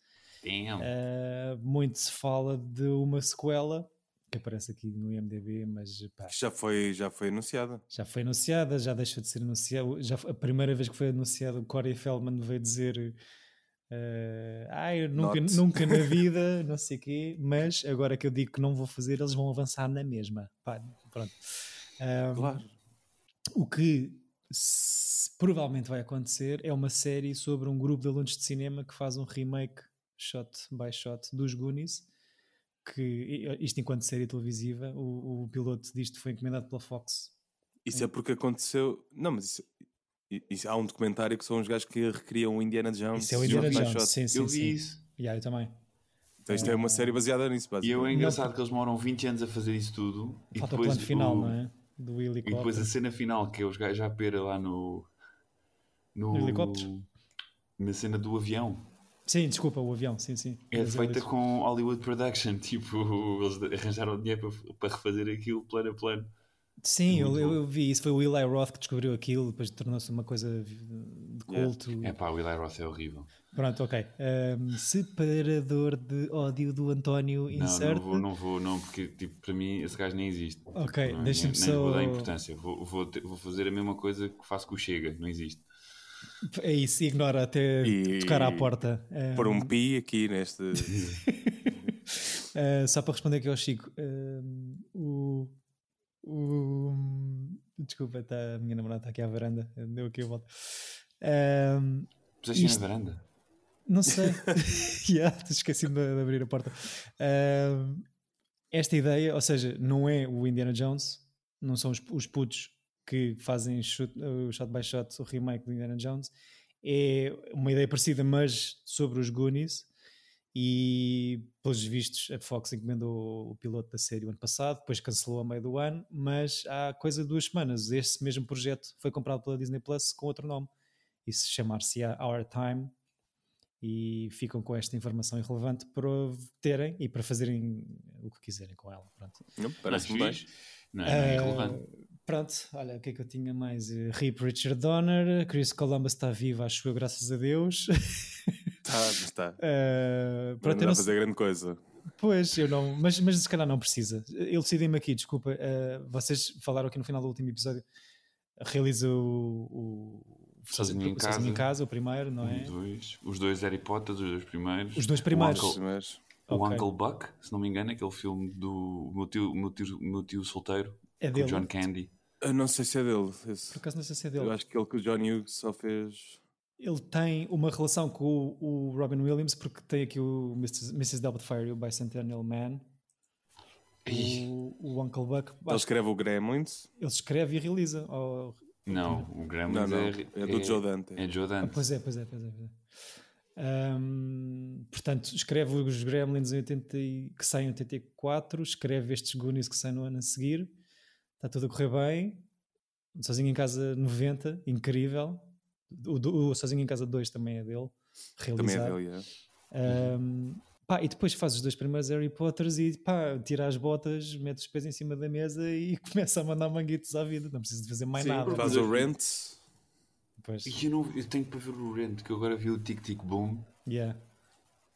Damn. Uh, muito se fala de uma sequela que aparece aqui no IMDb, mas pá, já foi, já foi anunciada. já foi anunciada, já deixou de ser anunciada. Já foi- a primeira vez que foi anunciado, o Corey Feldman veio dizer Uh, ah, eu nunca, nunca na (laughs) vida, não sei o quê, mas agora que eu digo que não vou fazer, eles vão avançar na mesma. Pá, pronto. Um, claro. O que se, provavelmente vai acontecer é uma série sobre um grupo de alunos de cinema que faz um remake shot by shot dos Goonies. Que isto, enquanto série televisiva, o, o piloto disto foi encomendado pela Fox. Isso é porque aconteceu. Não, mas isso, isso, há um documentário que são os gajos que recriam o Indiana Jones. Isso é o Indiana Jones, sim, sim, Eu vi sim. isso. Yeah, eu também. Então isto é, é uma série baseada nisso. E é engraçado não, que eles demoram 20 anos a fazer isso tudo. Falta e depois o plano final, o, não é? Do helicóptero. E depois a cena final, que é os gajos à pera lá no. No, no helicóptero? Na cena do avião. Sim, desculpa, o avião, sim, sim. É feita com Hollywood Production. (laughs) Tipo, eles arranjaram dinheiro para, para refazer aquilo plano a plano. Sim, eu, eu, vi isso. Foi o Eli Roth que descobriu aquilo, depois tornou-se uma coisa de culto. É pá, o Eli Roth é horrível. Pronto, ok. Um, separador de ódio do António insert. Não, não vou, não vou, não, porque tipo, para mim esse gajo nem existe. Ok, tipo, deixa-me só. Nem vou dar importância. Vou, vou, vou fazer a mesma coisa que faço com o Chega, não existe. É isso, ignora até e... tocar à porta. Por um pi aqui neste. uh, (laughs) só para responder aqui ao Chico, uh, o o... Desculpa, tá, a minha namorada está aqui à varanda. Deu aqui a volta. Um, Puseste isto... na varanda? Não (laughs) sei. (laughs) yeah, esqueci-me de, de, abrir a porta. Esta ideia, ou seja, não é o Indiana Jones, não são os, os putos que fazem shoot, o shot by shot, o remake do Indiana Jones. É uma ideia parecida, mas sobre os Goonies e pelos vistos a Fox encomendou o piloto da série o ano passado, depois cancelou a meio do ano, mas há coisa de duas semanas esse mesmo projeto foi comprado pela Disney Plus com outro nome e se chamar-se Our Time e ficam com esta informação irrelevante para terem e para fazerem o que quiserem com ela. Pronto. Parece-me bem. Não é, não é irrelevante. Pronto, olha, o que é que eu tinha mais? Rip Richard Donner, Chris Columbus está vivo, acho eu, graças a Deus. Está, está. Uh, (laughs) para não fazer grande coisa. Pois, eu não, mas, mas se calhar não precisa. Elucidem-me aqui, desculpa. Uh, vocês falaram aqui no final do último episódio. Realiza o, o Sozinho, em, casa, sozinho em casa, o primeiro, não é? Um, dois, os dois Harry Potter, os dois primeiros. Os dois primeiros. O Uncle, o okay. Uncle Buck, se não me engano, aquele filme do meu tio, meu tio, meu tio solteiro, é dele? John Candy. Eu não sei se é dele. Esse. Por acaso não sei se é dele. Eu acho que ele que o John Hughes só fez ele tem uma relação com o, o, Robin Williams porque tem aqui o Mrs. Mrs. Doubtfire e o Bicentennial Man. O, o, Uncle Buck. Ele escreve o Gremlins? Ele escreve e realiza. Ou... Não, o Gremlins não, não. É, é, do é, Joe Dante. É Joe Dante. Ah, pois é, pois é, pois é. Pois é. Um, portanto, escreve os Gremlins em 80, que saem em 84, escreve estes Goonies que saem no ano a seguir. Está tudo a correr bem. Sozinho em casa 90, incrível. O, o Sozinho em Casa 2 também é dele, realizado. Também é dele, é. Um, pá, e depois faz os dois primeiros Harry Potters e pá, tira as botas, mete os pés em cima da mesa e (laughs) começa a mandar manguitos à vida. Não precisa de fazer mais Sim, nada. Faz o Rent. Pois. Eu, não, eu tenho para ver o Rent, que eu agora vi o Tic Tic Boom. Yeah.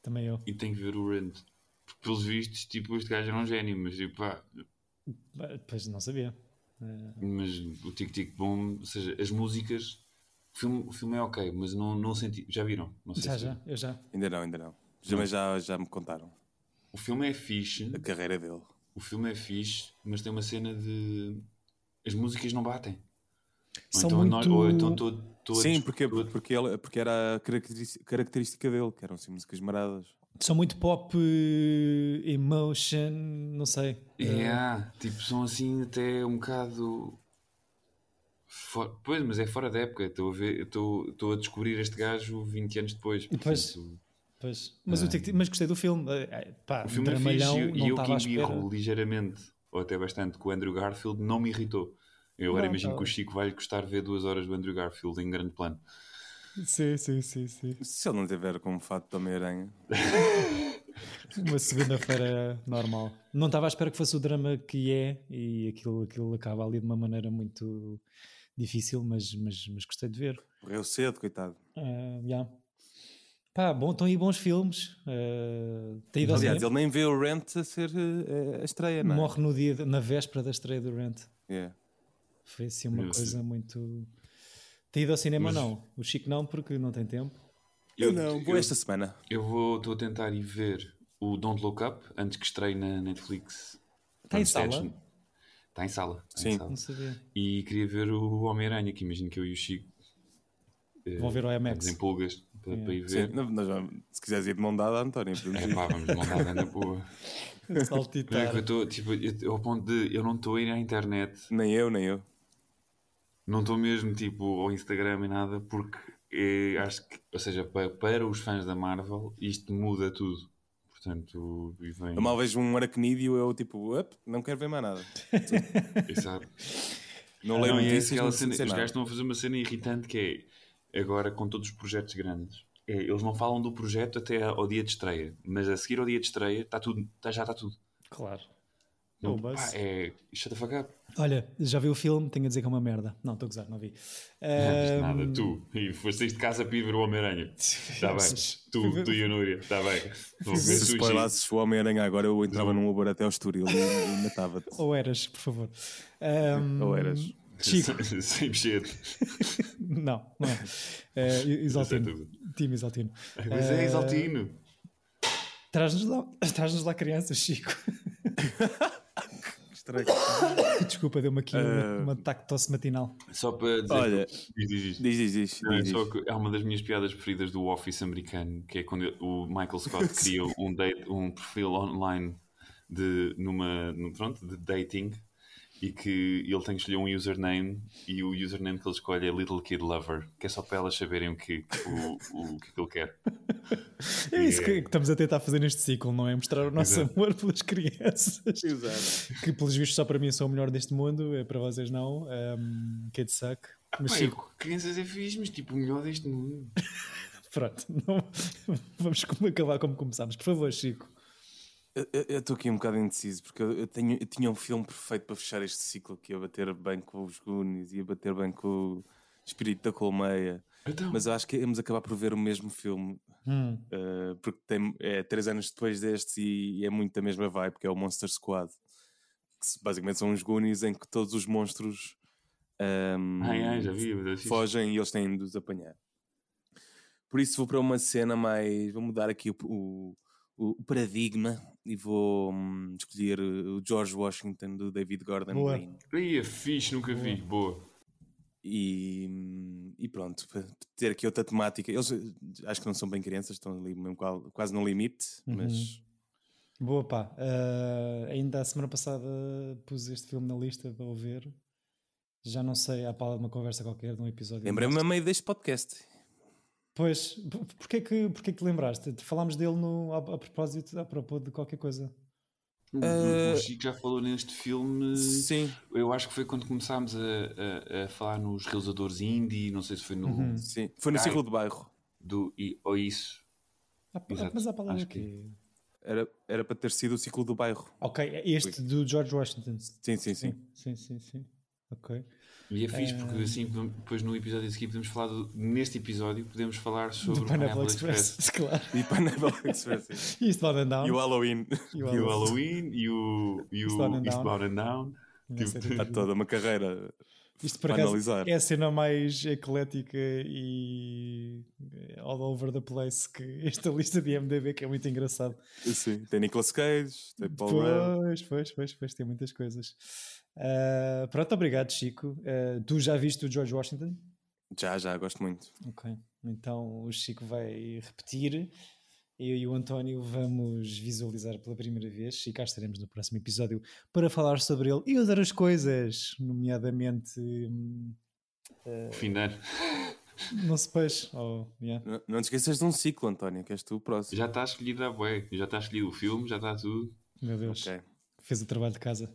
Também eu. E tenho que ver o Rent. Porque pelos vistos, tipo, este gajo era um gênio, mas tipo, pá. Pois não sabia. Mas o Tic Tic Boom, ou seja, as músicas o filme, o filme é ok, mas não, não senti. Já viram? já, já, eu já. Ainda não, ainda não. Já, mas já, já me contaram. O filme é fixe. A carreira dele. O filme é fixe, mas tem uma cena de. As músicas não batem. São ou então, muito... ou então Sim, porque, porque, ele, porque era a característica dele, que eram assim, músicas maradas. São muito pop, emotion, não sei. Yeah, tipo, são assim até um bocado For... Pois, mas é fora da época. Estou a, ver, estou, estou a descobrir este gajo 20 anos depois. Pois, pois. Mas, ah. mas gostei do filme. Eh, eh, pá, o filme é fixe e eu que embirro ligeiramente, ou até bastante, com o Andrew Garfield, não me irritou. Eu agora imagino tá que o Chico vai gostar de ver duas horas do Andrew Garfield em grande plano. Sim, sim, sim, sim. Se ele não tiver como fato de Homem-Aranha. (laughs) Uma segunda-feira normal. Não estava à espera que fosse o drama que é e aquilo, aquilo acaba ali de uma maneira muito difícil, mas, mas, mas gostei de ver. Morreu cedo, coitado. Uh, yeah. Pá, bom, estão aí bons filmes. Uh, Aliás, ele nem vê o Rent a ser uh, a estreia, não é? Morre no dia, na véspera da estreia do Rent. Yeah. Foi assim uma coisa muito. Tem ido ao cinema, mas... não. O Chico não, porque não tem tempo. Eu não, vou eu, esta semana. Eu vou, estou a tentar ir ver o Don't Look Up antes que estreie na Netflix. Está em sala? Está em sala. Está Sim. Em sala. Não sabia. E queria ver o Homem-Aranha, que imagino que eu e o Chico eh, Vão ver o IMAX. Em pulgas para, yeah. para ir ver. Sim, nós vamos, se quiseres ir de mão dada, António. É pá, vamos de mão dada na boa. (laughs) Saltitar. É eu estou tipo, eu, ao ponto de eu não estou a ir à internet. Nem eu, nem eu. Não estou mesmo tipo ao Instagram e nada, porque é, acho que, ou seja, para, para os fãs da Marvel, isto muda tudo. Portanto, vem... Eu mal vejo um aracnídeo, eu tipo, up, não quero ver mais nada. (laughs) Exato. Não leio ah, notícias, é cena, Os gajos estão a fazer uma cena irritante que é, agora com todos os projetos grandes, é, eles não falam do projeto até ao dia de estreia, mas a seguir ao dia de estreia está tudo, tá, já está tudo. Claro. Não, pá, é shut the fuck up. Olha, já vi o filme, tenho a dizer que é uma merda. Não, estou a gozar, não vi. Não um... nada, tu. E foste de casa para ir ver o Homem-Aranha. Está (laughs) bem. Tu, tu e a Núria, está bem. (laughs) Vou ver Se spoilasses o Homem-Aranha agora, eu entrava num Uber até ao Estoril e, matava-te. Ou eras, por favor. Um... Ou eras. Chico. (laughs) Sem mexer. não, não é. é exaltino. Time Exaltino. Mas é Exaltino. Traz-nos lá, traz lá crianças, Chico. Estranho. (coughs) Desculpa, deu-me aqui uh... uma, uma ataque de tosse matinal. Só para dizer. Olha, diz, diz, diz. diz, diz, Não, é diz. Só que é uma das minhas piadas preferidas do Office americano, que é quando o Michael Scott (laughs) cria um, date, um perfil online de, numa, no, pronto, de dating e que ele tem que escolher um username e o username que ele escolhe é Little Kid Lover, que é só para elas saberem o que, o, o, que ele quer. É isso que, é... que, estamos a tentar fazer neste ciclo, não é? Mostrar o nosso Exato. amor pelas crianças. Exato. Que pelos vistos só para mim são o melhor deste mundo, é para vocês não. Um, Kid Suck. Ah, mas, Chico... crianças é fixe, mas tipo o melhor deste mundo. (laughs) Pronto, não... vamos acabar como começámos. Por favor, Chico. Eu estou aqui um bocado indeciso porque eu, tenho, eu tinha um filme perfeito para fechar este ciclo que ia bater bem com os Goonies, ia bater bem com o Espírito da Colmeia, então... mas eu acho que íamos acabar por ver o mesmo filme hum. uh, porque tem, é três anos depois deste e, e, é muito da mesma vibe, que é o Monster Squad, que basicamente são os Goonies em que todos os monstros um, ai, ai, vi, fogem e eles têm de os apanhar. Por isso vou para uma cena mais. Vou mudar aqui o, o o, paradigma e vou hum, escolher o George Washington do David Gordon Boa. Green. Aí é fixe, nunca vi. Boa. E, hum, e pronto, ter aqui outra temática. Eles acho que não são bem crianças, estão ali mesmo quase no limite, uhum. mas. Boa pá, uh, ainda a semana passada pus este filme na lista para ver. Já não sei, à pala de uma conversa qualquer, de um episódio. Lembrei-me a meio deste podcast. Pois, porquê que, porquê que te Falámos dele no, a, a propósito, a propósito de qualquer coisa. Uh, o Chico já falou neste filme. Sim. Eu acho que foi quando começámos a, a, a falar nos realizadores indie, não sei se foi no. Uhum. Sim, foi no ciclo de bairro. Do, e, ou isso. Ah, mas a palavra que... Era, era para ter sido o ciclo do bairro. Ok, este foi. do George Washington. Sim, sim, sim. Sim, sim, sim. sim. Ok. E é fixe porque eh, assim depois no episódio a seguir podemos falar do, neste episódio podemos falar sobre o Pineapple Express, Express. (laughs) claro. E Pineapple Express. (laughs) e Eastbound and Down. E o Halloween. E o Halloween e o, e o Eastbound and Eastbound And Down. Tipo, toda uma carreira isto por acaso analisar. é a cena mais eclética e all over the place que esta lista de MDB que é muito engraçado. Sim, tem Nicolas Cage, tem Paul Pois, pois, pois, pois, tem muitas coisas. Uh, pronto, obrigado, Chico. Uh, tu já viste o George Washington? Já, já, gosto muito. Ok, então o Chico vai repetir. Eu e o António vamos visualizar pela primeira vez e cá estaremos no próximo episódio para falar sobre ele e outras coisas, nomeadamente. Uh, Fim de ano. Não se peixe. Oh, yeah. não, não te esqueças de um ciclo, António, que és tu o próximo. Já está escolhido a bué, já está escolhido o filme, já está tudo. Meu Deus. Okay. Fez o trabalho de casa.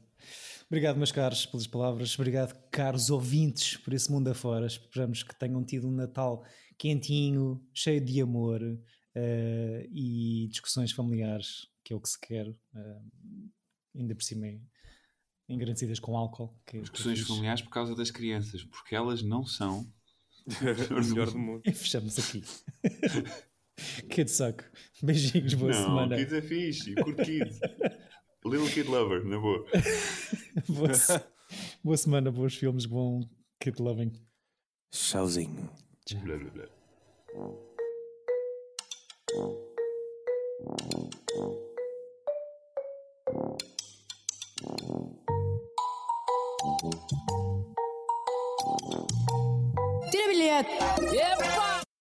Obrigado, meus caros, pelas palavras. Obrigado, caros ouvintes, por esse mundo afora. Esperamos que tenham tido um Natal quentinho, cheio de amor uh, e discussões familiares, que é o que se quer, uh, ainda por cima engrandecidas com álcool. Que, é discussões que familiares por causa das crianças, porque elas não são (laughs) o melhor do mundo. E fechamos aqui. (laughs) Kid Suck. Beijinhos, boa não, semana. Kids é fixe, curto Kids. (laughs) Little Kid Lover, na boa. boa, boa, semana, bons filmes, bom Kid Loving. Tchauzinho. Blá, blá, blá. Tira.